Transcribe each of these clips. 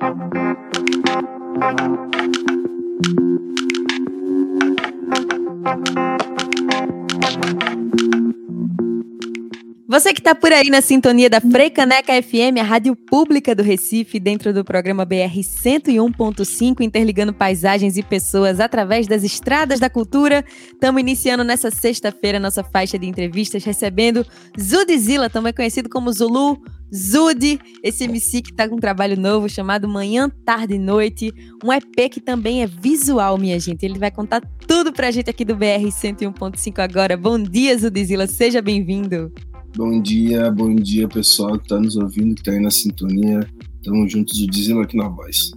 Thank you. Está por aí na sintonia da Freicaneca FM, a rádio pública do Recife, dentro do programa BR 101.5, interligando paisagens e pessoas através das estradas da cultura. Estamos iniciando nessa sexta-feira nossa faixa de entrevistas, recebendo Zudzilla, também conhecido como Zulu, Zud, esse MC que está com um trabalho novo chamado Manhã, Tarde e Noite, um EP que também é visual, minha gente. Ele vai contar tudo pra gente aqui do BR 101.5 agora. Bom dia, Zudzilla, seja bem-vindo. Bom dia, bom dia pessoal que está nos ouvindo, que está aí na sintonia. Tamo juntos, o Dizilo aqui na voz.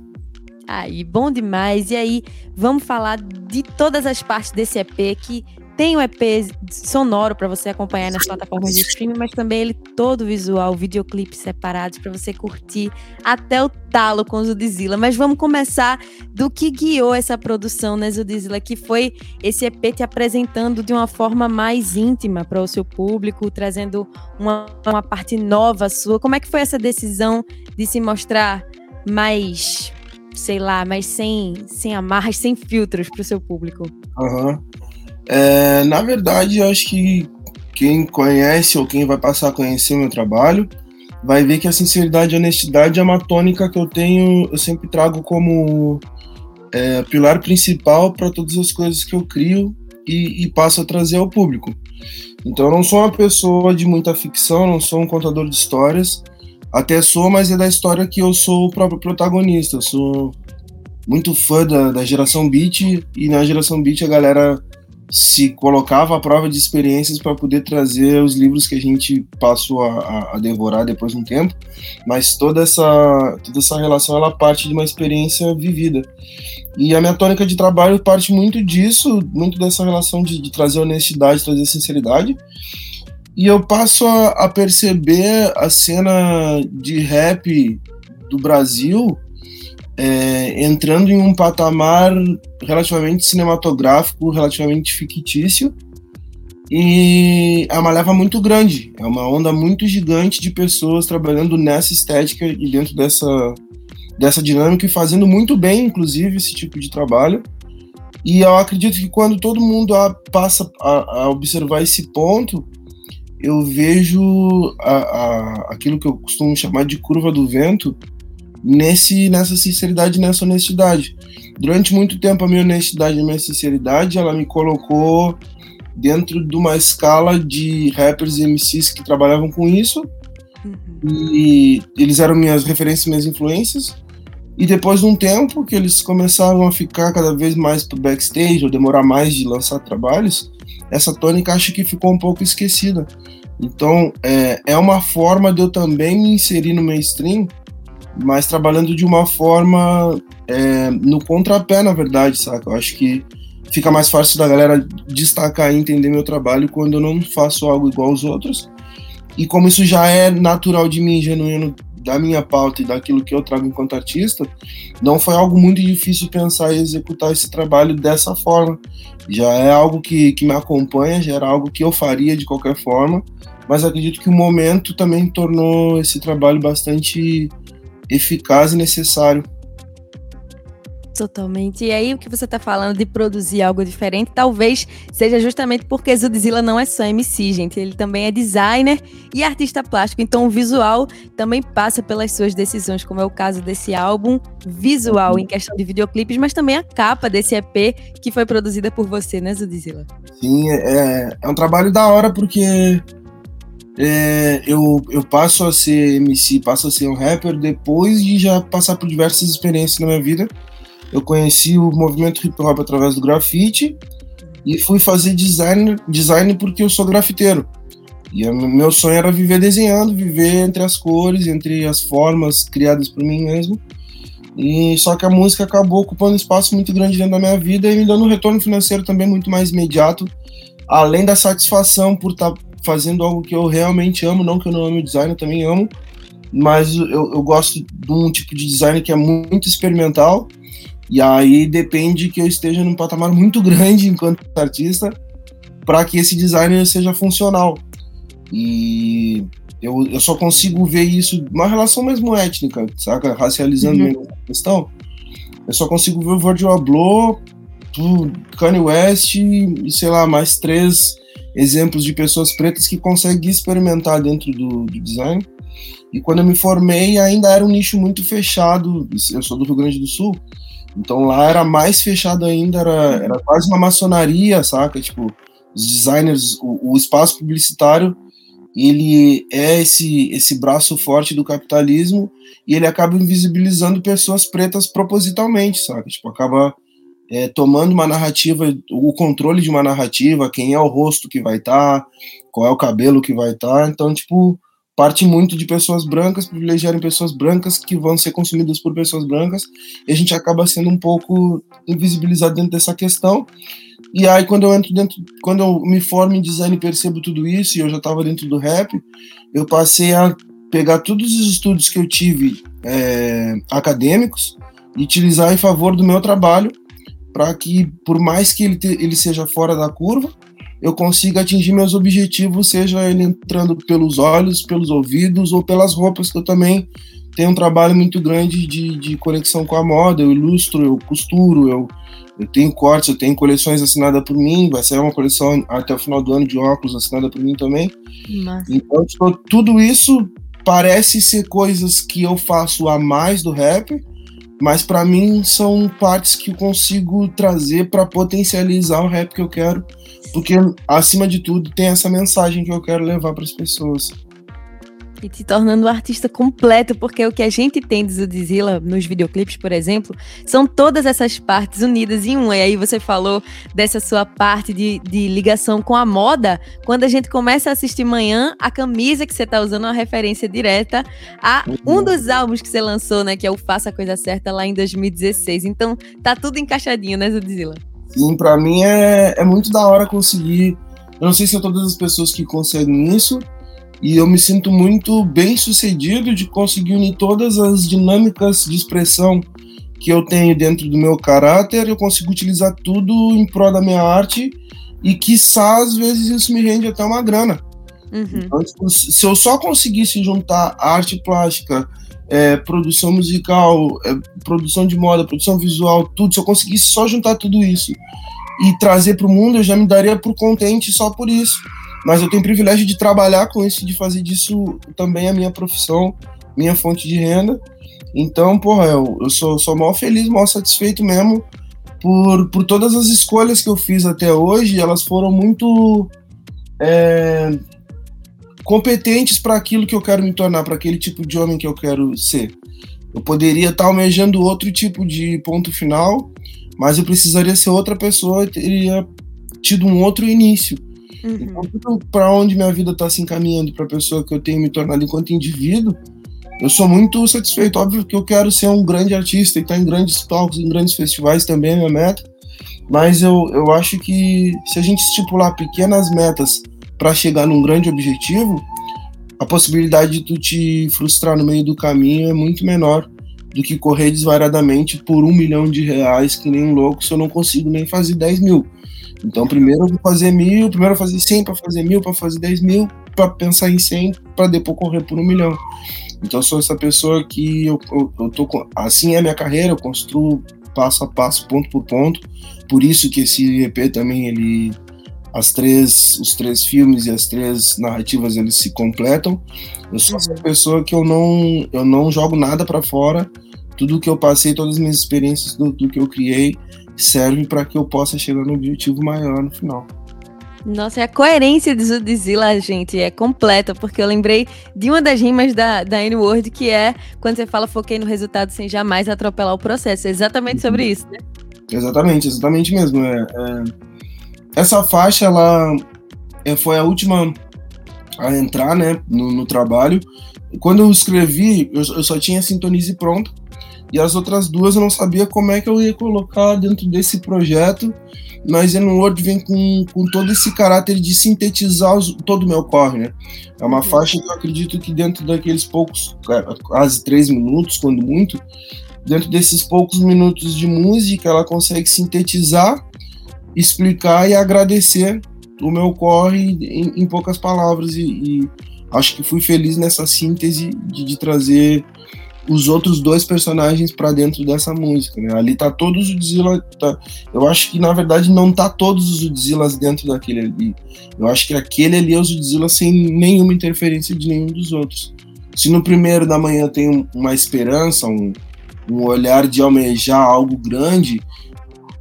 Aí, bom demais. E aí, vamos falar de todas as partes desse EP que tem o um EP sonoro para você acompanhar nas plataformas de streaming, mas também ele todo visual, videoclipes separados para você curtir até o talo com o Zudzilla. Mas vamos começar do que guiou essa produção, né, Zudzilla? Que foi esse EP te apresentando de uma forma mais íntima para o seu público, trazendo uma, uma parte nova sua. Como é que foi essa decisão de se mostrar mais sei lá, mas sem, sem amarras, sem filtros para o seu público? Aham. Uhum. É, na verdade, eu acho que quem conhece ou quem vai passar a conhecer meu trabalho vai ver que a sinceridade e a honestidade é uma tônica que eu tenho, eu sempre trago como é, pilar principal para todas as coisas que eu crio e, e, passo a trazer ao público. Então, eu não sou uma pessoa de muita ficção, não sou um contador de histórias, até sou, mas é da história que eu sou o próprio protagonista. Eu sou muito fã da, da geração Beat e na geração Beat a galera se colocava à prova de experiências para poder trazer os livros que a gente passou a, a, devorar depois de um tempo, mas toda essa, toda essa relação ela parte de uma experiência vivida. E a minha tônica de trabalho parte muito disso, muito dessa relação de, de trazer honestidade, trazer sinceridade. E eu passo a, a perceber a cena de rap do Brasil é, entrando em um patamar relativamente cinematográfico, relativamente fictício, e é uma leva muito grande, é uma onda muito gigante de pessoas trabalhando nessa estética e dentro dessa, dessa dinâmica e fazendo muito bem, inclusive, esse tipo de trabalho. E eu acredito que quando todo mundo a, passa a, a, observar esse ponto, eu vejo a, aquilo que eu costumo chamar de curva do vento, nesse nessa sinceridade, nessa honestidade. Durante muito tempo a minha honestidade e a minha sinceridade, ela me colocou dentro de uma escala de rappers e MCs que trabalhavam com isso. Uhum. E eles eram minhas referências, minhas influências. E depois de um tempo que eles começaram a ficar cada vez mais pro backstage, ou demorar mais de lançar trabalhos, essa tônica acho que ficou um pouco esquecida. Então, é, é uma forma de eu também me inserir no mainstream mas trabalhando de uma forma é, no contrapé, na verdade, saca? Eu acho que fica mais fácil da galera destacar e entender meu trabalho quando eu não faço algo igual aos outros. E como isso já é natural de mim, genuíno da minha pauta e daquilo que eu trago enquanto artista, não foi algo muito difícil pensar e executar esse trabalho dessa forma. Já é algo que, que me acompanha, já era algo que eu faria de qualquer forma, mas acredito que o momento também tornou esse trabalho bastante eficaz e necessário. Totalmente. E aí, o que você está falando de produzir algo diferente, talvez seja justamente porque Zudzilla não é só MC, gente. Ele também é designer e artista plástico. Então, o visual também passa pelas suas decisões, como é o caso desse álbum visual em questão de videoclipes, mas também a capa desse EP que foi produzida por você, né, Zudzilla? Sim, é, é um trabalho da hora porque é, eu, eu passo a ser MC, passo a ser um rapper depois de já passar por diversas experiências na minha vida. Eu conheci o movimento hip hop através do grafite e fui fazer design, design porque eu sou grafiteiro. E meu sonho era viver desenhando, viver entre as cores, entre as formas criadas por mim mesmo. E só que a música acabou ocupando um espaço muito grande dentro da minha vida e me dando um retorno financeiro também muito mais imediato, além da satisfação por estar tá fazendo algo que eu realmente amo, não que eu não ame o design, eu também amo, mas eu, eu gosto de um tipo de design que é muito experimental, e aí depende que eu esteja num patamar muito grande enquanto artista para que esse design seja funcional. E eu, eu só consigo ver isso, uma relação mesmo étnica, saca? Racializando uhum. a questão. Eu só consigo ver o Virgil Abloh, Kanye West e, sei lá, mais três exemplos de pessoas pretas que conseguem experimentar dentro do, do design. E quando eu me formei, ainda era um nicho muito fechado. Eu sou do Rio Grande do Sul, então lá era mais fechado ainda, era, era quase uma maçonaria, saca? Tipo, os designers, o, o espaço publicitário, ele é esse, esse braço forte do capitalismo e ele acaba invisibilizando pessoas pretas propositalmente, sabe? Tipo, acaba é, tomando uma narrativa, o controle de uma narrativa, quem é o rosto que vai estar, tá, qual é o cabelo que vai estar. Tá. Então, tipo, parte muito de pessoas brancas, privilegiarem pessoas brancas que vão ser consumidas por pessoas brancas, e a gente acaba sendo um pouco invisibilizado dentro dessa questão. E aí, quando eu entro dentro, quando eu me formo em design e percebo tudo isso, e eu já estava dentro do rap, eu passei a pegar todos os estudos que eu tive é, acadêmicos e utilizar em favor do meu trabalho, para que, por mais que ele, te, ele seja fora da curva, eu consiga atingir meus objetivos, seja ele entrando pelos olhos, pelos ouvidos ou pelas roupas, que eu também tenho um trabalho muito grande de, de conexão com a moda. Eu ilustro, eu costuro, eu, eu tenho cortes, eu tenho coleções assinadas por mim. Vai sair uma coleção até o final do ano de óculos assinada por mim também. Nossa. Então, tudo isso parece ser coisas que eu faço a mais do rap, mas para mim são partes que eu consigo trazer para potencializar o rap que eu quero porque, acima de tudo, tem essa mensagem que eu quero levar para as pessoas. E te tornando um artista completo, porque o que a gente tem de Zudzilla nos videoclipes, por exemplo, são todas essas partes unidas em uma. E aí você falou dessa sua parte de, de ligação com a moda. Quando a gente começa a assistir manhã, a camisa que você está usando é uma referência direta a um dos álbuns que você lançou, né? Que é o Faça a Coisa Certa lá em 2016. Então tá tudo encaixadinho, né, Zudzilla? Sim, para mim é, é muito da hora conseguir. Eu não sei se é todas as pessoas que conseguem isso, e eu me sinto muito bem sucedido de conseguir unir todas as dinâmicas de expressão que eu tenho dentro do meu caráter, eu consigo utilizar tudo em prol da minha arte e quiçá às vezes isso me rende até uma grana. Uhum. Então, tipo, se eu só conseguisse juntar arte plástica, é, produção musical, é, produção de moda, produção visual, tudo, se eu conseguisse só juntar tudo isso e trazer para o mundo, eu já me daria por contente só por isso. Mas eu tenho o privilégio de trabalhar com isso, de fazer disso também a minha profissão, minha fonte de renda. Então, porra, eu, eu sou, sou mal feliz, mal satisfeito mesmo por, por todas as escolhas que eu fiz até hoje. Elas foram muito é, competentes para aquilo que eu quero me tornar, para aquele tipo de homem que eu quero ser. Eu poderia estar almejando outro tipo de ponto final, mas eu precisaria ser outra pessoa, teria tido um outro início. Uhum. Então, para onde minha vida está se encaminhando, para a pessoa que eu tenho me tornado enquanto indivíduo, eu sou muito satisfeito. Óbvio que eu quero ser um grande artista e estar tá em grandes palcos, em grandes festivais também é minha meta. Mas eu, eu acho que se a gente estipular pequenas metas para chegar num grande objetivo, a possibilidade de tu te frustrar no meio do caminho é muito menor do que correr desvairadamente por um milhão de reais, que nem um louco, se eu não consigo nem fazer 10 mil. Então, primeiro eu vou fazer mil, primeiro eu vou fazer 100 para fazer mil, para fazer 10 mil, para pensar em 100, para depois correr por um milhão. Então, eu sou essa pessoa que eu, eu, eu tô assim é a minha carreira, eu construo passo a passo, ponto por ponto. Por isso que esse EP também ele as três, os três filmes e as três narrativas eles se completam. Eu sou essa uhum. pessoa que eu não, eu não jogo nada para fora. Tudo que eu passei, todas as minhas experiências, do, do que eu criei, serve para que eu possa chegar no objetivo maior no final. Nossa, a coerência de Zudzilla, gente, é completa, porque eu lembrei de uma das rimas da, da N-Word, que é quando você fala foquei no resultado sem jamais atropelar o processo. É exatamente sobre isso, né? Exatamente, exatamente mesmo. É, é essa faixa, ela é, foi a última a entrar, né, no, no trabalho. Quando eu escrevi, eu, eu, só tinha a sintonize pronta, e as outras duas eu não sabia como é que eu ia colocar dentro desse projeto, mas no Word vem com, com todo esse caráter de sintetizar os, todo o meu corre, né? É uma uhum. faixa que eu acredito que dentro daqueles poucos, é, quase três minutos, quando muito, dentro desses poucos minutos de música, ela consegue sintetizar explicar e agradecer o meu corre em, em poucas palavras e, e, acho que fui feliz nessa síntese de, de trazer os outros dois personagens para dentro dessa música, né? Ali tá todos os Godzilla, tá, eu acho que na verdade não tá todos os Godzillas dentro daquele ali. Eu acho que aquele ali é os Godzilla sem nenhuma interferência de nenhum dos outros. Se no primeiro da manhã tem uma esperança, um, um olhar de almejar algo grande,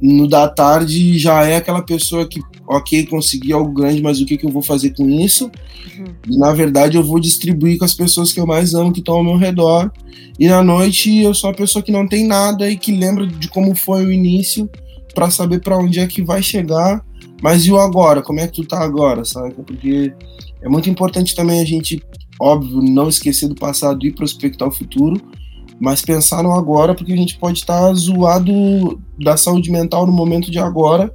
no da tarde já é aquela pessoa que, ok, consegui algo grande, mas o que, que eu vou fazer com isso? Uhum. E na verdade eu vou distribuir com as pessoas que eu mais amo, que estão ao meu redor. E na noite eu sou a pessoa que não tem nada e que lembra de como foi o início para saber para onde é que vai chegar. Mas e o agora? Como é que tu tá agora, sabe? Porque é muito importante também a gente, óbvio, não esquecer do passado e prospectar o futuro, mas pensar no agora, porque a gente pode estar tá zoado da saúde mental no momento de agora,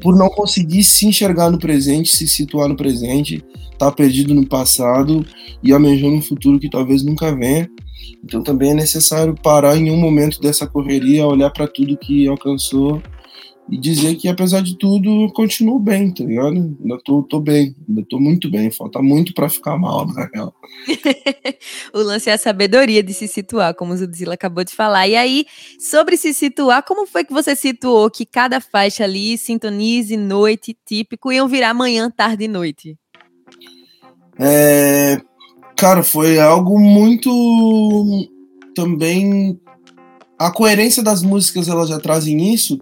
por não conseguir se enxergar no presente, se situar no presente, estar tá perdido no passado e almejando um futuro que talvez nunca venha. Então também é necessário parar em um momento dessa correria, olhar para tudo que alcançou e dizer que, apesar de tudo, continuo bem, tá ligado? Ainda tô, tô bem, ainda tô muito bem, falta muito para ficar mal, na real. o lance é a sabedoria de se situar, como o Zudzilla acabou de falar. E aí, sobre se situar, como foi que você situou que cada faixa ali, sintonize, noite, típico, iam virar manhã, tarde e noite? É, cara, foi algo muito também a coerência das músicas elas já trazem isso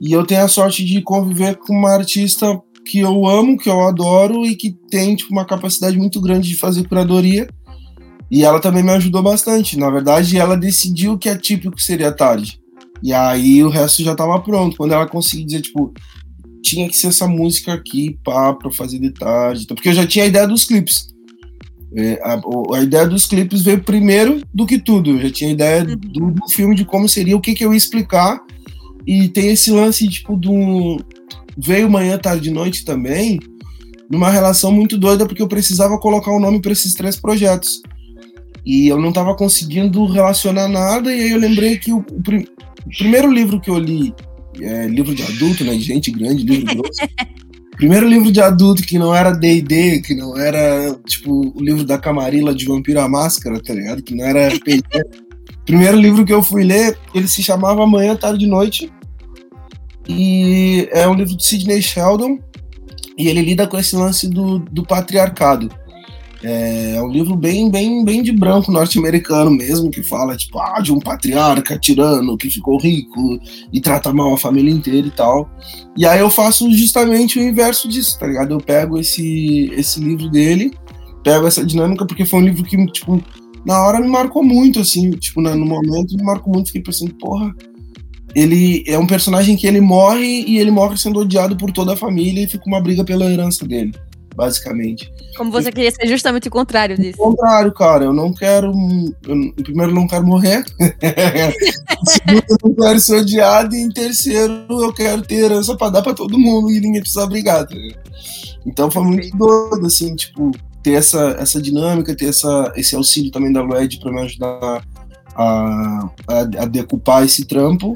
e eu tenho a sorte de conviver com uma artista que eu amo, que eu adoro e que tem tipo, uma capacidade muito grande de fazer curadoria. E ela também me ajudou bastante. Na verdade, ela decidiu que é típico seria tarde. E aí o resto já estava pronto. Quando ela conseguiu dizer, tipo, tinha que ser essa música aqui, pá, pra fazer de tarde. Porque eu já tinha a ideia dos clipes. É, a, a, ideia dos clipes veio primeiro do que tudo. Eu já tinha a ideia uhum. do, do filme, de como seria, o que, que eu ia explicar e tem esse lance, tipo, do. Veio manhã, tarde e noite também, numa relação muito doida, porque eu precisava colocar o um nome para esses três projetos. E eu não estava conseguindo relacionar nada, e aí eu lembrei que o, o, prim, o primeiro livro que eu li, é, livro de adulto, né, de gente grande, livro grosso. primeiro livro de adulto que não era D&D, que não era, tipo, o livro da Camarilla de Vampiro à Máscara, tá ligado? Que não era RPG. primeiro livro que eu fui ler, ele se chamava Manhã, Tarde e Noite. E é um livro de Sidney Sheldon. E ele lida com esse lance do, do patriarcado. É um livro bem, bem, bem de branco norte-americano mesmo, que fala tipo, ah, de um patriarca tirano que ficou rico e trata mal a família inteira e tal. E aí eu faço justamente o inverso disso, tá ligado? Eu pego esse, esse livro dele, pego essa dinâmica, porque foi um livro que, tipo, na hora me marcou muito, assim, tipo, no momento me marcou muito, fiquei pensando, porra, ele é um personagem que ele morre e ele morre sendo odiado por toda a família e fica uma briga pela herança dele, basicamente. Como você queria ser justamente o contrário disso. O contrário, cara, eu não quero, eu, em primeiro eu não quero morrer, em segundo eu não quero ser odiado e em terceiro eu quero ter herança para dar para todo mundo e ninguém precisa brigar, tá Então foi muito doido, assim, tipo, ter essa, essa dinâmica, ter essa, esse auxílio também da Lued para me ajudar a, a, a, decupar esse trampo.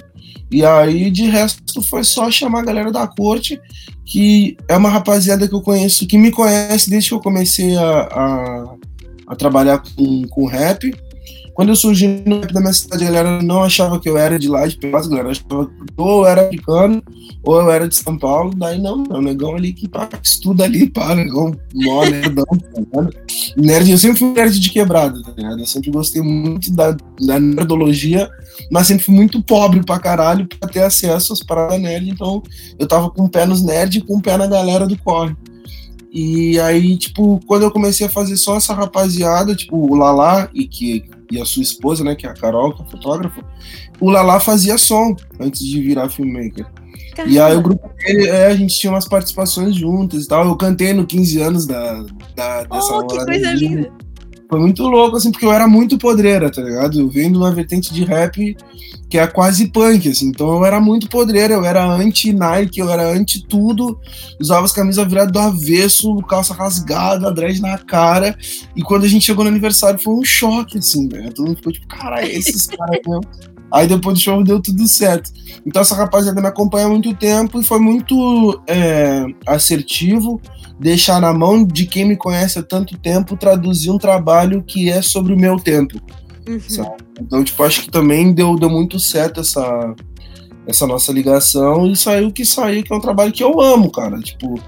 E aí, de resto, foi só chamar a galera da corte, que é uma rapaziada que eu conheço, que me conhece desde que eu comecei a, a, a trabalhar com, com rap. Quando eu surgi no rap da minha cidade, a galera não achava que eu era de lá, de Pelotas, a galera achava que ou eu era africano, ou eu era de São Paulo. Daí não, é um negão ali que, pá, estuda ali, pá, negão mó nerdão, tá Nerd, eu sempre fui nerd de quebrada, tá ligado? Eu sempre gostei muito da, da nerdologia, mas sempre fui muito pobre pra caralho pra ter acesso às paradas nerd, então eu tava com o pé nos nerd e com o pé na galera do corre. E aí, tipo, quando eu comecei a fazer só essa rapaziada, tipo, o Lala, e que e a sua esposa, né, que é a Carol, que é fotógrafa, o Lala fazia som antes de virar filmmaker. Caramba. E aí o grupo dele, é, a gente tinha umas participações juntas e tal. Eu cantei no 15 anos da, da dessa oh, que coisa linda. Foi muito louco, assim, porque eu era muito podreira, tá ligado? Eu venho de uma vertente de rap que é quase punk, assim. Então eu era muito podreira, eu era anti-Nike, eu era anti-tudo. Usava as camisas viradas do avesso, calça rasgada, dread na cara. E quando a gente chegou no aniversário foi um choque, assim, velho. Todo mundo ficou tipo, caralho, esses caras mesmo. Aí depois do show deu tudo certo. Então essa rapaziada me acompanha há muito tempo e foi muito é, assertivo deixar na mão de quem me conhece há tanto tempo traduzir um trabalho que é sobre o meu tempo. Uhum. Então, tipo, acho que também deu, deu muito certo essa, essa nossa ligação e saiu o que saiu, que é um trabalho que eu amo, cara. Tipo,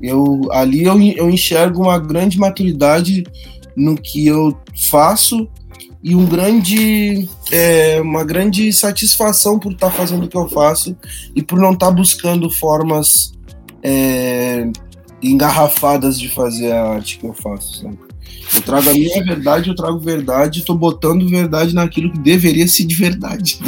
eu ali eu, eu enxergo uma grande maturidade no que eu faço e um grande, é, uma grande satisfação por estar tá fazendo o que eu faço e por não estar tá buscando formas é, engarrafadas de fazer a arte que eu faço. Sabe? Eu trago a minha verdade, eu trago verdade, tô botando verdade naquilo que deveria ser de verdade.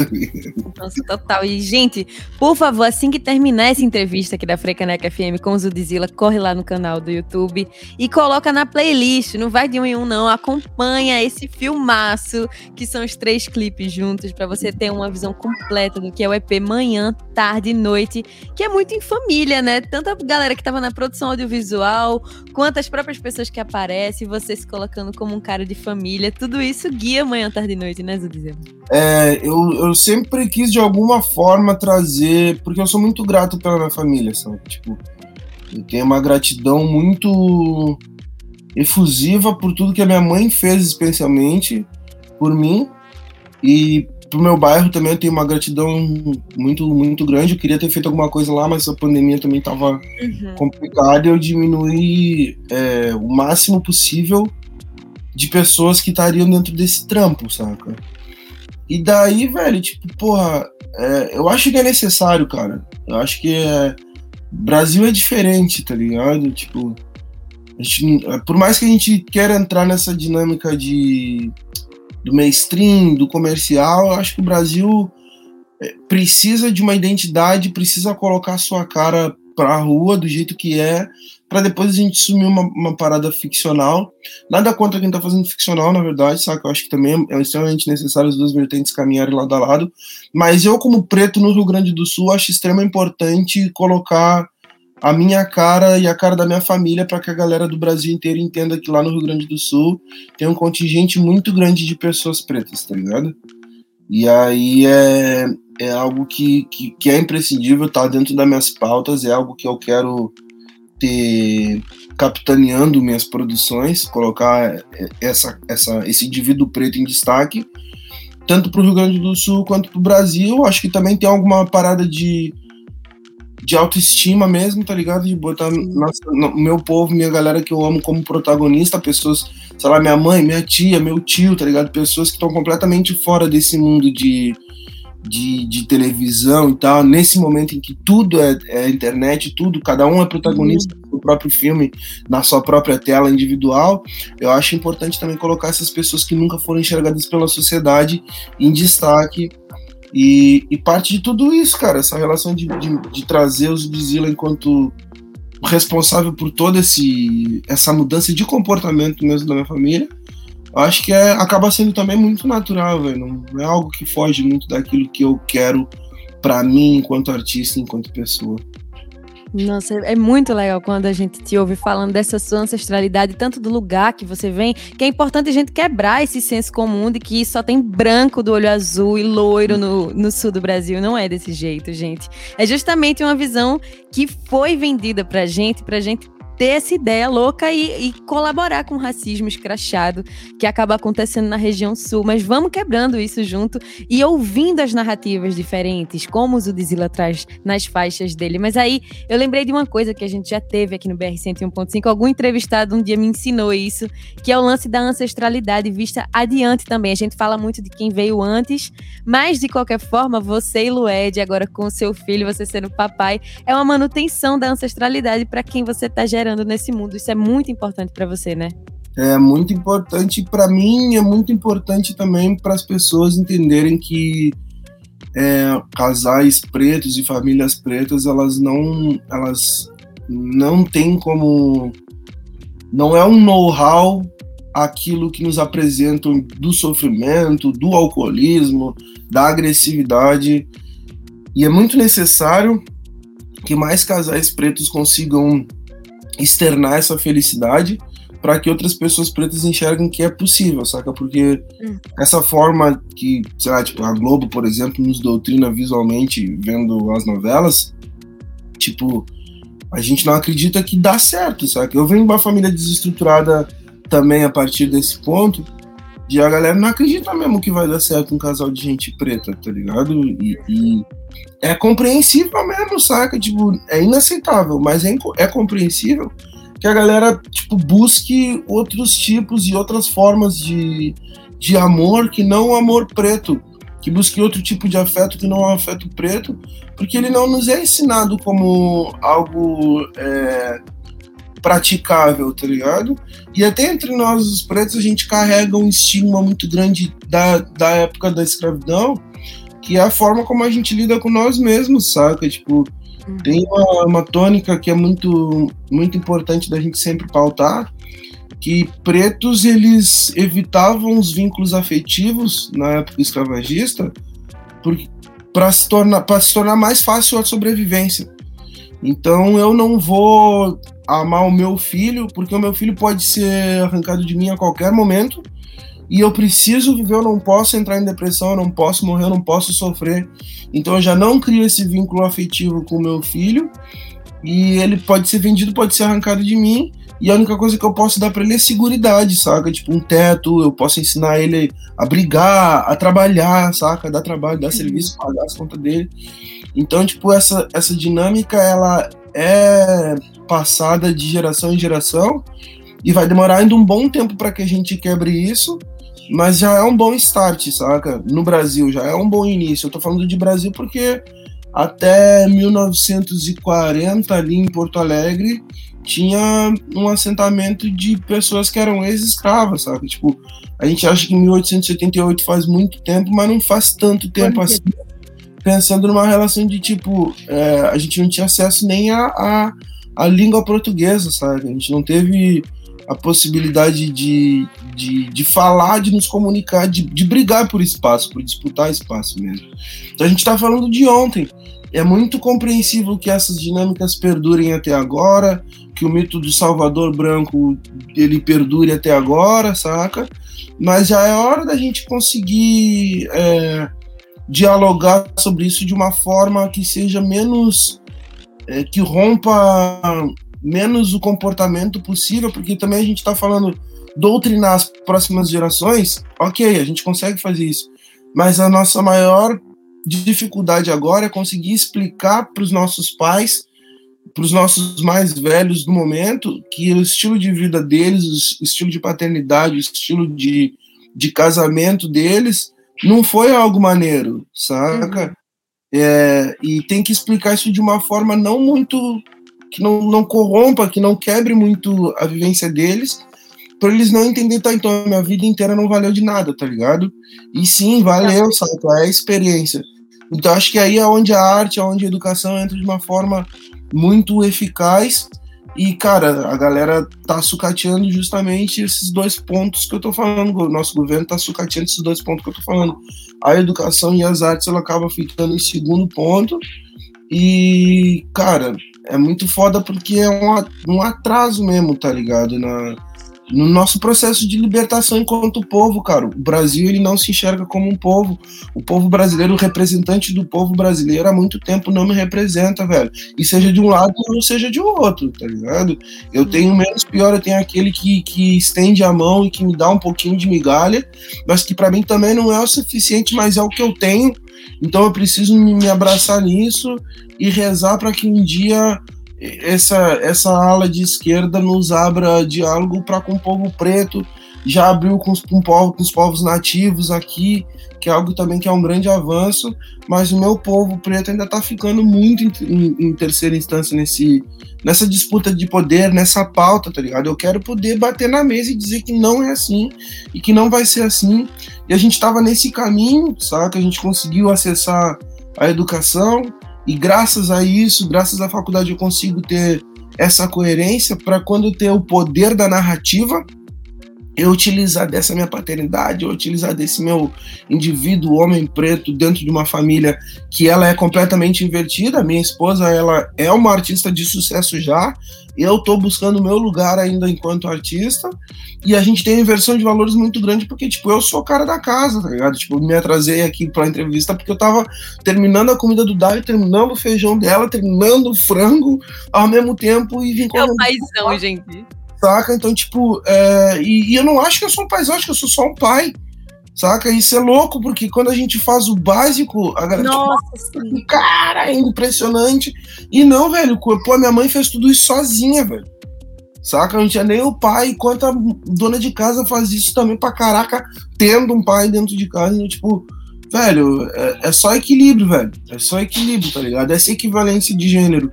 Nossa, total. E, gente, por favor, assim que terminar essa entrevista aqui da Frecaneca FM com o Zudizila, corre lá no canal do YouTube e coloca na playlist. Não vai de um em um, não. Acompanha esse filmaço, que são os três clipes juntos, para você ter uma visão completa do que é o EP Manhã, Tarde e Noite, que é muito em família, né? Tanto a galera que tava na produção audiovisual, quanto as próprias pessoas que aparecem, você se colocando como um cara de família. Tudo isso guia manhã, tarde e noite, né, Zudizel? É, eu, eu sempre quis de alguma forma trazer, porque eu sou muito grato pela minha família, sabe? Tipo, eu tenho uma gratidão muito efusiva por tudo que a minha mãe fez, especialmente por mim. E pro meu bairro também eu tenho uma gratidão muito muito grande. Eu queria ter feito alguma coisa lá, mas a pandemia também estava uhum. complicada. Eu diminuí é, o máximo possível de pessoas que estariam dentro desse trampo, saca? E daí, velho, tipo, porra, é, eu acho que é necessário, cara. Eu acho que é. Brasil é diferente, tá ligado? Tipo, gente, por mais que a gente queira entrar nessa dinâmica de do mainstream, do comercial, eu acho que o Brasil é, precisa de uma identidade, precisa colocar sua cara pra rua do jeito que é, para depois a gente sumir uma, uma, parada ficcional. Nada contra quem tá fazendo ficcional, na verdade, sabe? Eu acho que também é extremamente necessário as duas vertentes caminharem lado a lado. Mas eu, como preto no Rio Grande do Sul, acho extremamente importante colocar a minha cara e a cara da minha família para que a galera do Brasil inteiro entenda que lá no Rio Grande do Sul tem um contingente muito grande de pessoas pretas, tá ligado? E aí é, é algo que, que, que é imprescindível, tá dentro das minhas pautas, é algo que eu quero ter capitaneando minhas produções, colocar essa, essa, esse indivíduo preto em destaque, tanto para o Rio Grande do Sul quanto para o Brasil. Acho que também tem alguma parada de, de autoestima mesmo, tá ligado? De botar no meu povo, minha galera que eu amo como protagonista, pessoas, sei lá, minha mãe, minha tia, meu tio, tá ligado? Pessoas que estão completamente fora desse mundo de de, de, televisão e tal, nesse momento em que tudo é, é internet, tudo, cada um é protagonista uhum. do próprio filme, na sua própria tela individual, eu acho importante também colocar essas pessoas que nunca foram enxergadas pela sociedade em destaque. E, e parte de tudo isso, cara, essa relação de, de, de trazer os Zila enquanto responsável por toda essa mudança de comportamento mesmo da minha família acho que é, acaba sendo também muito natural, velho. Não é algo que foge muito daquilo que eu quero para mim enquanto artista, enquanto pessoa. Nossa, é muito legal quando a gente te ouve falando dessa sua ancestralidade, tanto do lugar que você vem, que é importante a gente quebrar esse senso comum de que só tem branco do olho azul e loiro no, no sul do Brasil. Não é desse jeito, gente. É justamente uma visão que foi vendida pra gente, pra gente ter essa ideia louca e, e, colaborar com o racismo escrachado que acaba acontecendo na região sul. Mas vamos quebrando isso junto e ouvindo as narrativas diferentes, como o Zudizila traz nas faixas dele. Mas aí eu lembrei de uma coisa que a gente já teve aqui no BR 101.5. Algum entrevistado um dia me ensinou isso, que é o lance da ancestralidade vista adiante também. A gente fala muito de quem veio antes, mas de qualquer forma, você e Lued, agora com seu filho, você sendo papai, é uma manutenção da ancestralidade para quem você está gerando nesse mundo. Isso é muito importante para você, né? É muito importante para mim, é muito importante também para as pessoas entenderem que é, casais pretos e famílias pretas elas não elas não têm como não é um know-how aquilo que nos apresentam do sofrimento, do alcoolismo, da agressividade e é muito necessário que mais casais pretos consigam externar essa felicidade, para que outras pessoas pretas enxerguem que é possível, saca? Porque hum. essa forma que, sei lá, tipo, a Globo, por exemplo, nos doutrina visualmente vendo as novelas, tipo, a gente não acredita que dá certo, saca? Eu venho de uma família desestruturada também a partir desse ponto, e a galera não acredita mesmo que vai dar certo um casal de gente preta, tá ligado? E, e é compreensível mesmo, saca? Tipo, é inaceitável, mas é, é compreensível que a galera tipo, busque outros tipos e outras formas de, de amor que não o amor preto, que busque outro tipo de afeto que não o afeto preto, porque ele não nos é ensinado como algo é, praticável, tá ligado? E até entre nós, os pretos, a gente carrega um estigma muito grande da, da época da escravidão, que é a forma como a gente lida com nós mesmos, saca? Tipo. Tem uma, uma tônica que é muito, muito importante da gente sempre pautar, que pretos eles evitavam os vínculos afetivos na época escravagista para se tornar para se tornar mais fácil a sobrevivência. Então eu não vou amar o meu filho porque o meu filho pode ser arrancado de mim a qualquer momento e eu preciso viver, eu não posso entrar em depressão, eu não posso morrer, eu não posso sofrer. Então eu já não crio esse vínculo afetivo com o meu filho e ele pode ser vendido, pode ser arrancado de mim. E a única coisa que eu posso dar para ele é segurança, saca? Tipo, um teto, eu posso ensinar ele a brigar, a trabalhar, saca? Dar trabalho, dar serviço, pagar as contas dele. Então, tipo, essa, essa dinâmica, ela é passada de geração em geração e vai demorar ainda um bom tempo para que a gente quebre isso, mas já é um bom start, saca? No Brasil, já é um bom início. Eu tô falando de Brasil porque até 1940, ali em Porto Alegre, tinha um assentamento de pessoas que eram ex-escravas, sabe? Tipo, a gente acha que 1878 faz muito tempo, mas não faz tanto tempo assim. Pensando numa relação de tipo, é, a gente não tinha acesso nem a, a, a língua portuguesa, sabe? A gente não teve a possibilidade de, de, de falar, de nos comunicar, de, de brigar por espaço, por disputar espaço mesmo. Então a gente está falando de ontem. É muito compreensível que essas dinâmicas perdurem até agora, que o mito do Salvador Branco ele perdure até agora, saca? Mas já é hora da gente conseguir é, dialogar sobre isso de uma forma que seja menos. É, que rompa menos o comportamento possível, porque também a gente está falando doutrinar as próximas gerações, ok, a gente consegue fazer isso, mas a nossa maior dificuldade agora é conseguir explicar para os nossos pais, para os nossos mais velhos do momento, que o estilo de vida deles, o estilo de paternidade, o estilo de, de casamento deles, não foi algo maneiro, saca? Uhum. É, e tem que explicar isso de uma forma não muito que não, não corrompa, que não quebre muito a vivência deles, para eles não entenderem, tá, então a minha vida inteira não valeu de nada, tá ligado? E sim, valeu, sabe? É a experiência. Então acho que aí é onde a arte, é onde a educação entra de uma forma muito eficaz e, cara, a galera tá sucateando justamente esses dois pontos que eu tô falando. O nosso governo tá sucateando esses dois pontos que eu tô falando. A educação e as artes, ela acaba ficando em segundo ponto. E, cara, é muito foda porque é um, atraso mesmo, tá ligado? Na, no nosso processo de libertação enquanto povo, cara. O Brasil ele não se enxerga como um povo. O povo brasileiro, o representante do povo brasileiro há muito tempo não me representa, velho. E seja de um lado ou seja de outro, tá ligado? Eu tenho menos pior, eu tenho aquele que, que estende a mão e que me dá um pouquinho de migalha, mas que para mim também não é o suficiente, mas é o que eu tenho. Então eu preciso me abraçar nisso e rezar para que um dia essa, essa ala de esquerda nos abra diálogo para com o povo preto, já abriu com os, com, com os povos nativos aqui, que é algo também que é um grande avanço, mas o meu povo preto ainda está ficando muito em, em, em, terceira instância nesse, nessa disputa de poder, nessa pauta, tá ligado? Eu quero poder bater na mesa e dizer que não é assim e que não vai ser assim. E a gente estava nesse caminho, sabe? Que a gente conseguiu acessar a educação, e graças a isso, graças à faculdade, eu consigo ter essa coerência para quando eu ter o poder da narrativa, eu utilizar dessa minha paternidade, eu utilizar desse meu indivíduo, homem preto, dentro de uma família que ela é completamente invertida. Minha esposa, ela é uma artista de sucesso já, eu estou buscando o meu lugar ainda enquanto artista, e a gente tem uma inversão de valores muito grande, porque, tipo, eu sou o cara da casa, tá ligado? Tipo, me atrasei aqui pra entrevista porque eu tava terminando a comida do Dário, terminando o feijão dela, terminando o frango ao mesmo tempo e vim com... É o paizão, gente saca? Então, tipo, é, e, e, eu não acho que eu sou um pai, eu acho que eu sou só um pai, saca? Isso é louco, porque quando a gente faz o básico, a galera Nossa, tipo, cara, é impressionante. E não, velho, pô, minha mãe fez tudo isso sozinha, velho. Saca? Não tinha nem o pai, enquanto a dona de casa faz isso também pra caraca, tendo um pai dentro de casa, e, tipo, velho, é, é só equilíbrio, velho. É só equilíbrio, tá ligado? Essa equivalência de gênero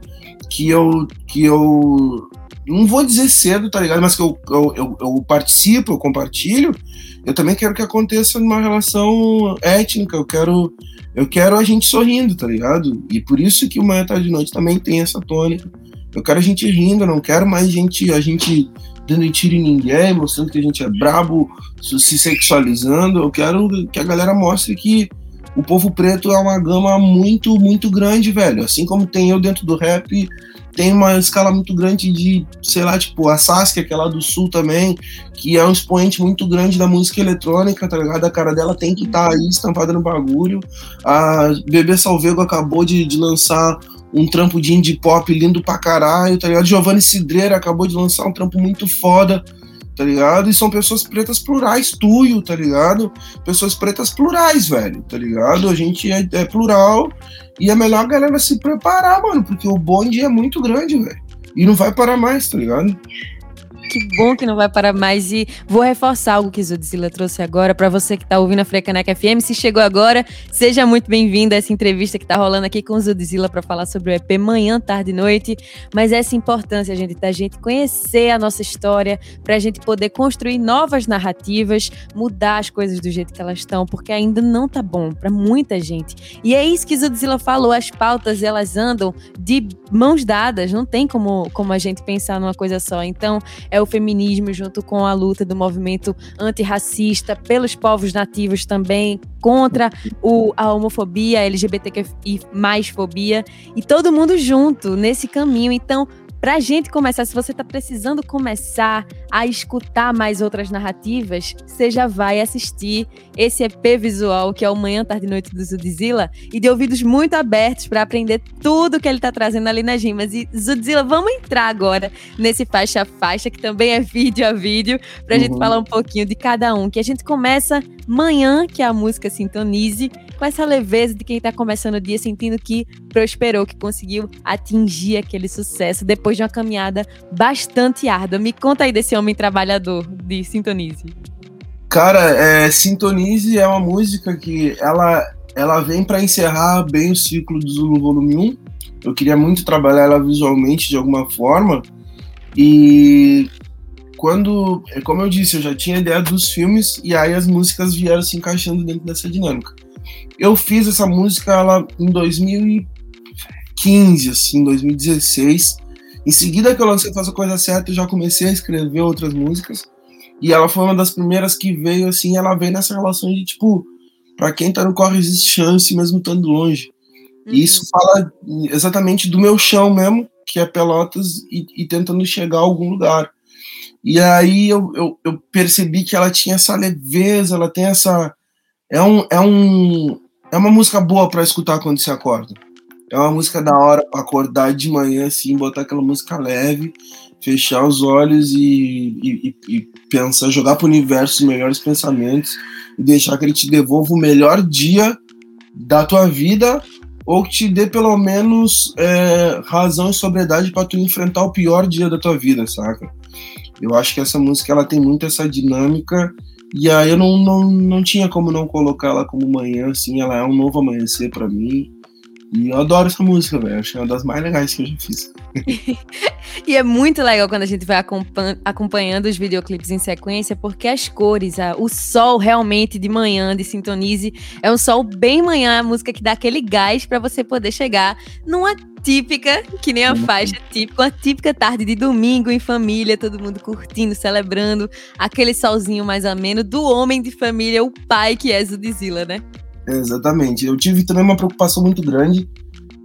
que eu, que eu não vou dizer cedo, tá ligado? Mas que eu, eu, eu, eu, participo, eu compartilho, eu também quero que aconteça numa relação étnica, eu quero, eu quero a gente sorrindo, tá ligado? E por isso que o Manhã Tarde de Noite também tem essa tônica. Eu quero a gente rindo, eu não quero mais gente, a gente dando tiro em ninguém, mostrando que a gente é brabo, se sexualizando. Eu quero que a galera mostre que o povo preto é uma gama muito, muito grande, velho. Assim como tem eu dentro do rap, tem uma escala muito grande de, sei lá, tipo, a Saskia, que é lá do sul também, que é um expoente muito grande da música eletrônica, tá ligado? A cara dela tem que estar tá aí estampada no bagulho. A Bebê Salvego acabou de, de lançar um trampo de indie pop lindo pra caralho, tá ligado? Giovanni Cidreira acabou de lançar um trampo muito foda tá ligado? E são pessoas pretas plurais, tuyo, tá ligado? Pessoas pretas plurais, velho, tá ligado? A gente é, é plural e é melhor a galera se preparar, mano, porque o bonde é muito grande, velho. E não vai parar mais, tá ligado? Que bom que não vai parar mais. E vou reforçar algo que Zudzilla trouxe agora para você que está ouvindo a Frecaneca FM. Se chegou agora, seja muito bem-vindo a essa entrevista que está rolando aqui com Zudzilla para falar sobre o EP Manhã, Tarde e Noite. Mas essa importância, gente, da gente conhecer a nossa história, para a gente poder construir novas narrativas, mudar as coisas do jeito que elas estão, porque ainda não tá bom para muita gente. E é isso que Zudzilla falou: as pautas elas andam de mãos dadas, não tem como, como a gente pensar numa coisa só. Então, é é o feminismo junto com a luta do movimento antirracista pelos povos nativos também, contra o, a homofobia, LGBTQI mais fobia, e todo mundo junto nesse caminho. Então, Pra gente começar, se você tá precisando começar a escutar mais outras narrativas, você já vai assistir esse EP visual, que é o Manhã, Tarde e Noite do Zudzilla, e de ouvidos muito abertos para aprender tudo que ele tá trazendo ali nas rimas. E Zudzilla, vamos entrar agora nesse faixa a faixa, que também é vídeo a vídeo, pra uhum. gente falar um pouquinho de cada um. Que a gente começa manhã, que é a música Sintonize, com essa leveza de quem tá começando o dia sentindo que prosperou, que conseguiu atingir aquele sucesso depois depois de uma caminhada bastante árdua. Me conta aí desse homem trabalhador de Sintonize. Cara, é, Sintonize é uma música que ela, ela vem para encerrar bem o ciclo do Zulu Volume 1. Eu queria muito trabalhar ela visualmente de alguma forma. E quando, como eu disse, eu já tinha ideia dos filmes e aí as músicas vieram se encaixando dentro dessa dinâmica. Eu fiz essa música ela em 2015, assim, 2016. Em seguida que eu lancei Faça a Coisa Certa, eu já comecei a escrever outras músicas. E ela foi uma das primeiras que veio, assim, ela veio nessa relação de, tipo, para quem tá no corre existe chance, mesmo estando longe. Uhum. E isso fala exatamente do meu chão mesmo, que é Pelotas, e, e tentando chegar a algum lugar. E aí eu, eu, eu, percebi que ela tinha essa leveza, ela tem essa. É, um, é, um, é uma música boa para escutar quando se acorda. É uma música da hora pra acordar de manhã, assim, botar aquela música leve, fechar os olhos e, e, e pensar, jogar pro universo os melhores pensamentos e deixar que ele te devolva o melhor dia da tua vida ou que te dê pelo menos é, razão e sobriedade para tu enfrentar o pior dia da tua vida, saca? Eu acho que essa música ela tem muito essa dinâmica e aí eu não, não, não tinha como não colocar ela como manhã, assim, ela é um novo amanhecer para mim E eu adoro essa música, velho. Que é uma das mais legais que eu já fiz. e é muito legal quando a gente vai acompanhando os videoclipes em sequência, porque as cores, o sol realmente de manhã, de Sintonize, é um sol bem manhã, a música que dá aquele gás para você poder chegar numa típica, que nem a faixa típica, uma típica tarde de domingo em família, todo mundo curtindo, celebrando, aquele solzinho mais ameno do homem de família, o pai que é Zudzilla, né? Exatamente. Eu tive também uma preocupação muito grande,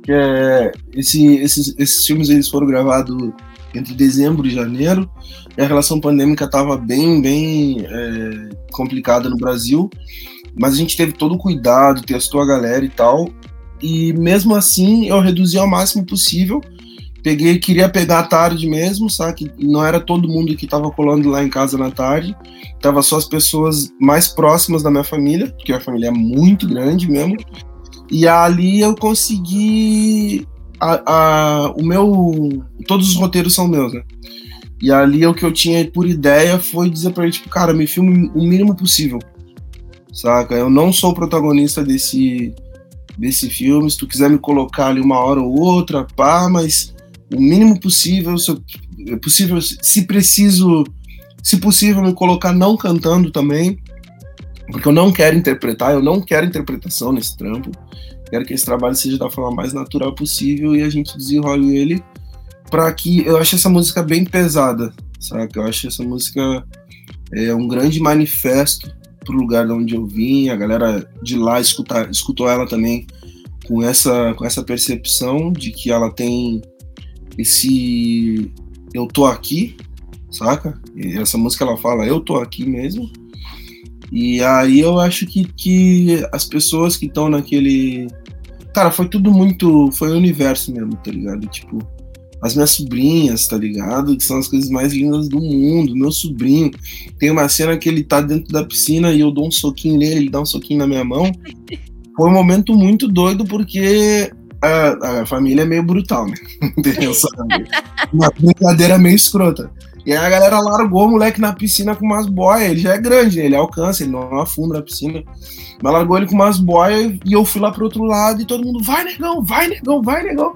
que é esse, esses, esses filmes eles foram gravados entre dezembro e janeiro, e a relação pandêmica estava bem, bem é, complicada no Brasil, mas a gente teve todo o cuidado, testou a galera e tal, e mesmo assim eu reduzi ao máximo possível. Peguei, queria pegar à tarde mesmo, sabe? Não era todo mundo que estava colando lá em casa na tarde, tava só as pessoas mais próximas da minha família, porque a família é muito grande mesmo. E ali eu consegui a, a, o meu. Todos os roteiros são meus, né? E ali o que eu tinha por ideia foi dizer pra ele, tipo, cara, me filme o mínimo possível. Saca? Eu não sou o protagonista desse, desse filme. Se tu quiser me colocar ali uma hora ou outra, pá, mas o mínimo possível, se, é possível, se preciso, se possível, me colocar não cantando também, porque eu não quero interpretar, eu não quero interpretação nesse trampo. Quero que esse trabalho seja da forma mais natural possível e a gente desenrole ele para que eu acho essa música bem pesada, sabe? Eu acho essa música é um grande manifesto pro lugar de onde eu vim, a galera de lá escutar, escutou ela também com essa, com essa percepção de que ela tem esse eu tô aqui, saca? E essa música ela fala eu tô aqui mesmo. E aí eu acho que, que as pessoas que estão naquele. Cara, foi tudo muito. Foi o universo mesmo, tá ligado? Tipo, as minhas sobrinhas, tá ligado? Que são as coisas mais lindas do mundo. Meu sobrinho. Tem uma cena que ele tá dentro da piscina e eu dou um soquinho nele, ele dá um soquinho na minha mão. Foi um momento muito doido porque a, a família é meio brutal, né? Entendeu? Uma brincadeira meio escrota. E aí a galera largou o moleque na piscina com umas boias. Ele já é grande, né? ele alcança, ele não afunda na piscina. Mas largou ele com umas boias e eu fui lá pro outro lado e todo mundo, vai negão, vai negão, vai negão.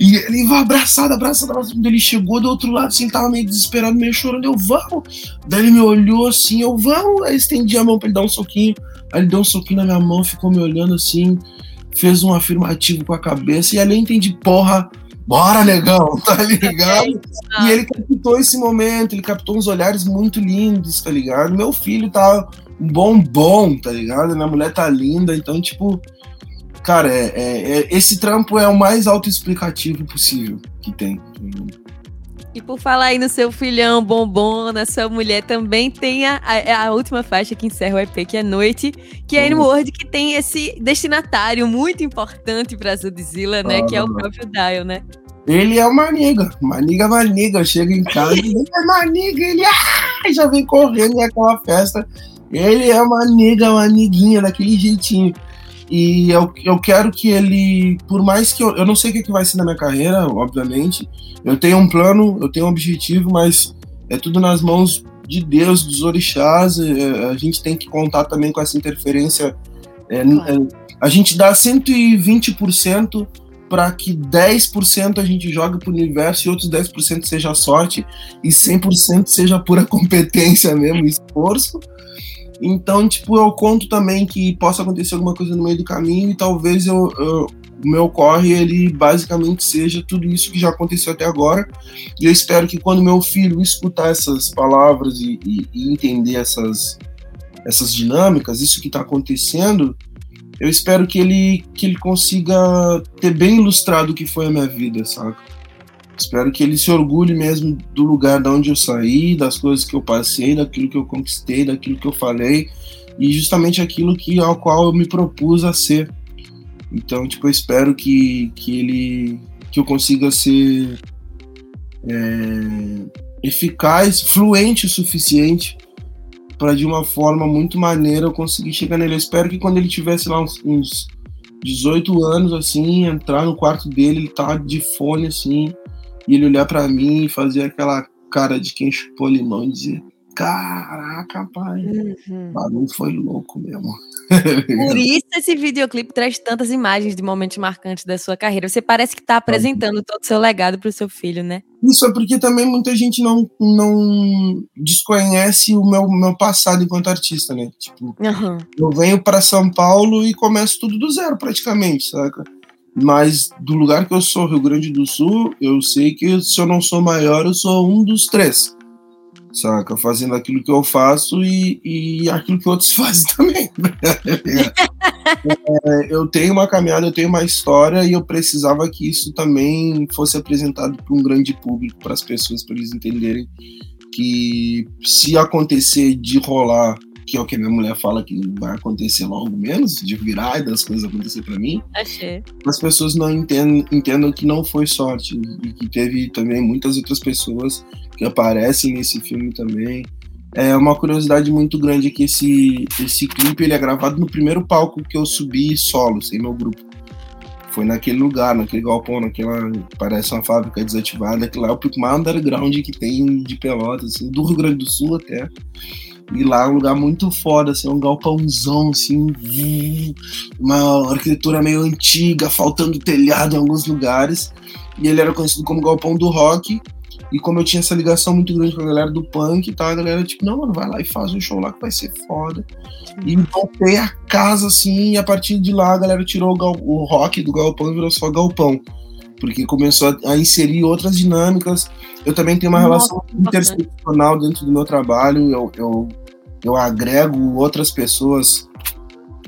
E ele vai abraçado, abraçado, abraçado. Ele chegou do outro lado, assim, tava meio desesperado, meio chorando. Eu, vamos. Daí ele me olhou assim, eu, vamos. Aí estendi a mão pra ele dar um soquinho. Aí ele deu um soquinho na minha mão, ficou me olhando assim, fez um afirmativo com a cabeça. E ali eu entendi, porra bora, negão, tá ligado? e ele captou esse momento, ele captou uns olhares muito lindos, tá ligado? Meu filho tá um bombom, tá ligado? Minha mulher tá linda, então, tipo, cara, é, é, é esse trampo é o mais autoexplicativo possível que tem. E por falar aí no seu filhão, bombom, na sua mulher, também tem a, a, a, última faixa que encerra o EP, que é Noite, que é no Word, que tem esse destinatário muito importante pra Zudzilla, né? Ah, que é o próprio Dial, né? Ele é uma niga, uma niga, uma niga. Chega em casa, ele é uma niga, ele ah, já vem correndo naquela festa. Ele é uma niga, uma niguinha, daquele jeitinho. E eu, eu quero que ele, por mais que eu, eu não sei o que, que vai ser na minha carreira, obviamente, eu tenho um plano, eu tenho um objetivo, mas é tudo nas mãos de Deus, dos orixás. É, a gente tem que contar também com essa interferência. É, é, a gente dá 120% para que 10% a gente jogue para o universo e outros 10% seja sorte e 100% seja pura competência mesmo, esforço. Então, tipo, eu conto também que possa acontecer alguma coisa no meio do caminho e talvez eu, eu, o meu corre, ele basicamente seja tudo isso que já aconteceu até agora. E eu espero que quando meu filho escutar essas palavras e, e, e entender essas, essas dinâmicas, isso que está acontecendo, eu espero que ele, que ele consiga ter bem ilustrado o que foi a minha vida, saca? Espero que ele se orgulhe mesmo do lugar de onde eu saí, das coisas que eu passei, daquilo que eu conquistei, daquilo que eu falei e justamente aquilo que ao qual eu me propus a ser. Então, tipo, eu espero que, que ele que eu consiga ser é, eficaz, fluente o suficiente para de uma forma muito maneira eu conseguir chegar nele. Eu espero que quando ele tivesse lá uns, uns 18 anos assim, entrar no quarto dele, ele tá de fone assim, e ele olhar para mim e fazer aquela cara de quem chupou limão e dizer: caraca, pai. Uhum. O bagulho foi louco mesmo. Por isso esse videoclipe traz tantas imagens de momentos marcantes da sua carreira. Você parece que está apresentando todo o seu legado para o seu filho, né? Isso é porque também muita gente não, não desconhece o meu, meu passado enquanto artista, né? Tipo, uhum. eu venho para São Paulo e começo tudo do zero praticamente, saca? Mas do lugar que eu sou, Rio Grande do Sul, eu sei que se eu não sou maior, eu sou um dos três saca? Fazendo aquilo que eu faço e, e aquilo que outros fazem também. é, eu tenho uma caminhada, eu tenho uma história e eu precisava que isso também fosse apresentado para um grande público, para as pessoas, para eles entenderem que se acontecer de rolar que é o que a minha mulher fala que vai acontecer logo menos, de virar e das coisas acontecer para mim. Achei. As pessoas não entendam, entendam que não foi sorte e que teve também muitas outras pessoas que aparecem nesse filme também. É uma curiosidade muito grande que esse esse clipe ele é gravado no primeiro palco que eu subi solo, sem meu grupo. Foi naquele lugar, naquele galpão, naquela. Parece uma fábrica desativada, que lá é o pico mais underground que tem de Pelotas, assim, do Rio Grande do Sul até. E lá é um lugar muito foda, assim, um galpãozão, assim, uma arquitetura meio antiga, faltando telhado em alguns lugares. E ele era conhecido como galpão do rock. E como eu tinha essa ligação muito grande com a galera do punk e tal, a galera, tipo, não, mano, vai lá e faz um show lá que vai ser foda. E voltei a casa, assim, e a partir de lá a galera tirou o, o rock do galpão e virou só galpão. Porque começou a, a inserir outras dinâmicas. Eu também tenho uma Nossa, relação interseccional dentro do meu trabalho. Eu, eu, eu agrego outras pessoas,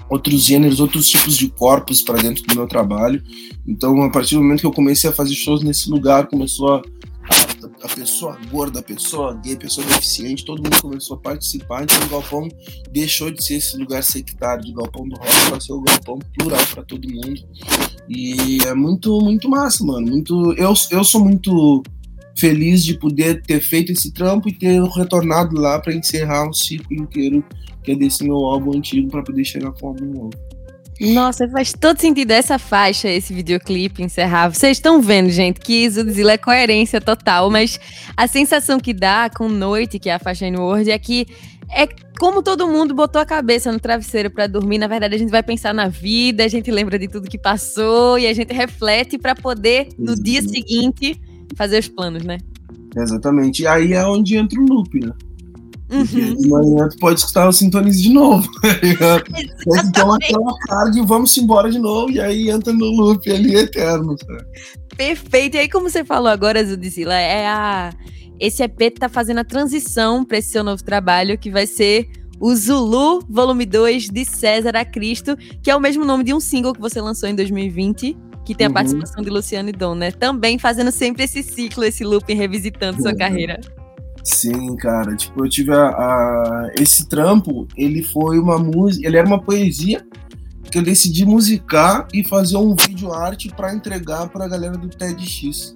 outros gêneros, outros tipos de corpos para dentro do meu trabalho. Então, a partir do momento que eu comecei a fazer shows nesse lugar, começou a, a, a pessoa gorda, a pessoa gay, a pessoa deficiente, todo mundo começou a participar. Então, o galpão deixou de ser esse lugar sectário de galpão do rock para ser o galpão plural para todo mundo. E é muito, muito massa, mano. Muito, eu, eu sou muito feliz de poder ter feito esse trampo e ter retornado lá para encerrar um ciclo inteiro que é desse meu álbum antigo para poder chegar com o álbum novo. Nossa, faz todo sentido essa faixa, esse videoclipe encerrar. Vocês estão vendo, gente, que Zudzilla é coerência total, mas a sensação que dá com Noite, que é a faixa in Word, é que é como todo mundo botou a cabeça no travesseiro para dormir. Na verdade, a gente vai pensar na vida, a gente lembra de tudo que passou e a gente reflete para poder, no dia seguinte, fazer os planos, né? Exatamente. E aí é onde entra o loop, né? Uhum. De manhã tu pode escutar o Sintonize de novo. então aquela tarde vamos embora de novo e aí entra no loop ali eterno. Sabe? Perfeito. E aí, como você falou agora, Zudizila, é a. Esse EP tá fazendo a transição para esse seu novo trabalho, que vai ser o Zulu, volume 2, de César a Cristo, que é o mesmo nome de um single que você lançou em 2020 que tem a uhum. participação de Luciano e Dom, né? Também fazendo sempre esse ciclo, esse looping, revisitando uhum. sua carreira. Sim, cara. Tipo, eu tive a, a, esse trampo, ele foi uma música, ele era uma poesia que eu decidi musicar e fazer um vídeo arte para entregar para a galera do TEDx.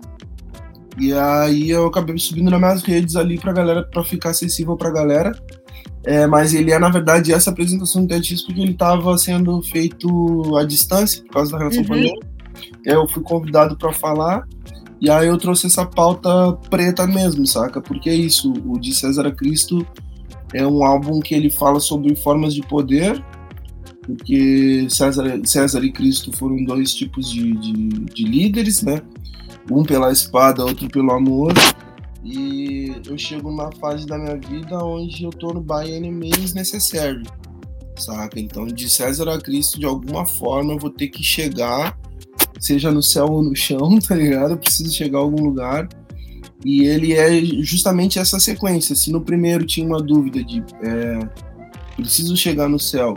E aí eu acabei subindo nas minhas redes ali pra galera, para ficar acessível pra galera. É, mas ele é, na verdade, essa apresentação do TEDx porque ele estava sendo feito à distância, por causa da relação uhum. pandêmica eu fui convidado para falar e aí eu trouxe essa pauta preta mesmo, saca? Porque é isso, o de César Cristo é um álbum que ele fala sobre formas de poder, porque César, César e Cristo foram dois tipos de, de, de líderes, né? Um pela espada, outro pelo amor. E eu chego numa fase da minha vida onde eu tô no by any means necessary, saca? Então, de César a Cristo, de alguma forma, eu vou ter que chegar seja no céu ou no chão, tá ligado? Eu preciso chegar a algum lugar. E ele é justamente essa sequência. Se no primeiro tinha uma dúvida de é, preciso chegar no céu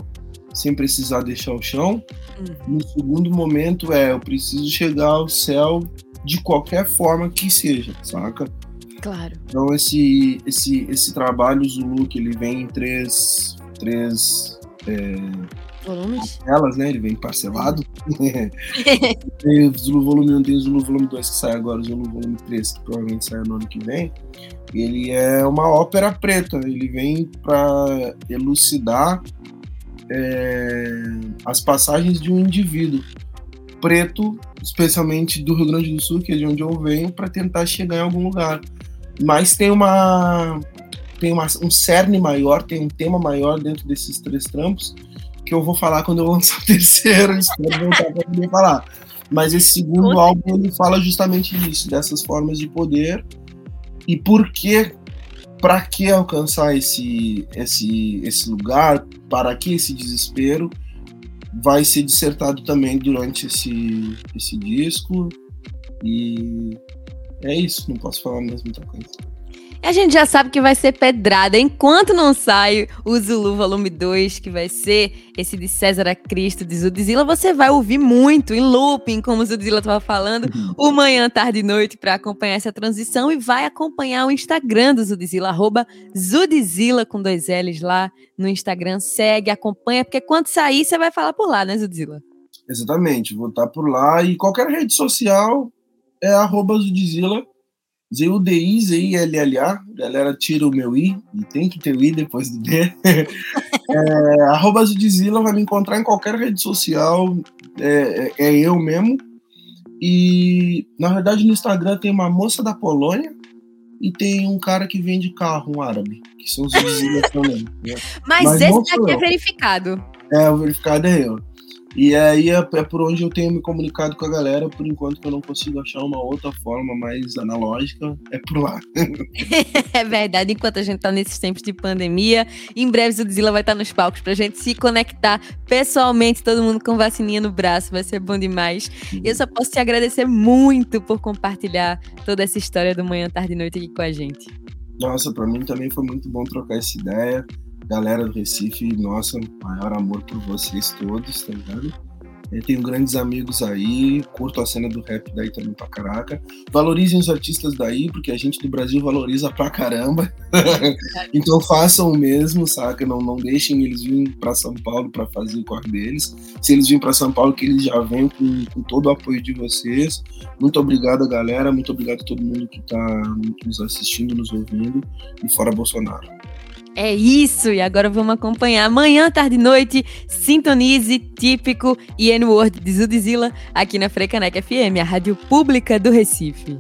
sem precisar deixar o chão, uhum. no segundo momento é eu preciso chegar ao céu de qualquer forma que seja, saca? Claro. Então esse esse esse trabalho Zulu que ele vem em três três é, volumes? Elas, né? Ele vem parcelado. tem o Zulu Volume 1, tem o Zulu Volume 2 que sai agora, o Zulu Volume 3, que provavelmente sai no ano que vem. Ele é uma ópera preta, ele vem para elucidar é, as passagens de um indivíduo preto, especialmente do Rio Grande do Sul, que é de onde eu venho, para tentar chegar em algum lugar. Mas tem uma tem uma, um cerne maior, tem um tema maior dentro desses três trampos, que eu vou falar quando eu lançar o terceiro, espero voltar para poder falar. Mas esse segundo álbum ele fala justamente disso, dessas formas de poder e por que, para que alcançar esse, esse, esse lugar, para que esse desespero, vai ser dissertado também durante esse, esse disco. E é isso, não posso falar mais muita coisa. A gente já sabe que vai ser pedrada. Enquanto não sai o Zulu Volume 2, que vai ser esse de César a Cristo, de Zudzilla, você vai ouvir muito em looping, como o Zudzilla estava falando, uhum. o manhã, tarde e noite para acompanhar essa transição e vai acompanhar o Instagram do Zudzilla, arroba Zudzilla com dois L's lá no Instagram. Segue, acompanha, porque quando sair você vai falar por lá, né, Zudzilla? Exatamente, vou estar por lá e qualquer rede social é arroba Zudzilla Z-U-D-I, Z-I-L-L-A, galera tira o meu I, e tem que ter o I depois do D. é, arroba Zudzilla vai me encontrar em qualquer rede social, é, é, é, eu mesmo. E, na verdade, no Instagram tem uma moça da Polônia e tem um cara que vende carro, um árabe, que são os Zudzilla também. Né? Mas, Mas esse daqui é verificado. É, o verificado é eu. E aí é, é, por onde eu tenho me comunicado com a galera, por enquanto que eu não consigo achar uma outra forma mais analógica, é por lá. é verdade, enquanto a gente tá nesses tempos de pandemia, em breve o Zila vai estar nos palcos pra gente se conectar pessoalmente, todo mundo com vacininha no braço, vai ser bom demais. E eu só posso te agradecer muito por compartilhar toda essa história do Manhã, Tarde e Noite aqui com a gente. Nossa, para mim também foi muito bom trocar essa ideia galera do Recife, nossa, maior amor por vocês todos, tá ligado? Eu tenho grandes amigos aí, curto a cena do rap daí também pra caraca. Valorizem os artistas daí, porque a gente do Brasil valoriza pra caramba. então façam o mesmo, saca? Não, não deixem eles virem pra São Paulo para fazer o corre deles. Se eles virem pra São Paulo, que eles já venham com, com todo o apoio de vocês. Muito obrigado, galera. Muito obrigado a todo mundo que tá nos assistindo, nos ouvindo. E fora Bolsonaro. É isso, e agora vamos acompanhar amanhã, tarde e noite, Sintonize, Típico e N-Word de Zudzilla aqui na Frecanec FM, a rádio pública do Recife.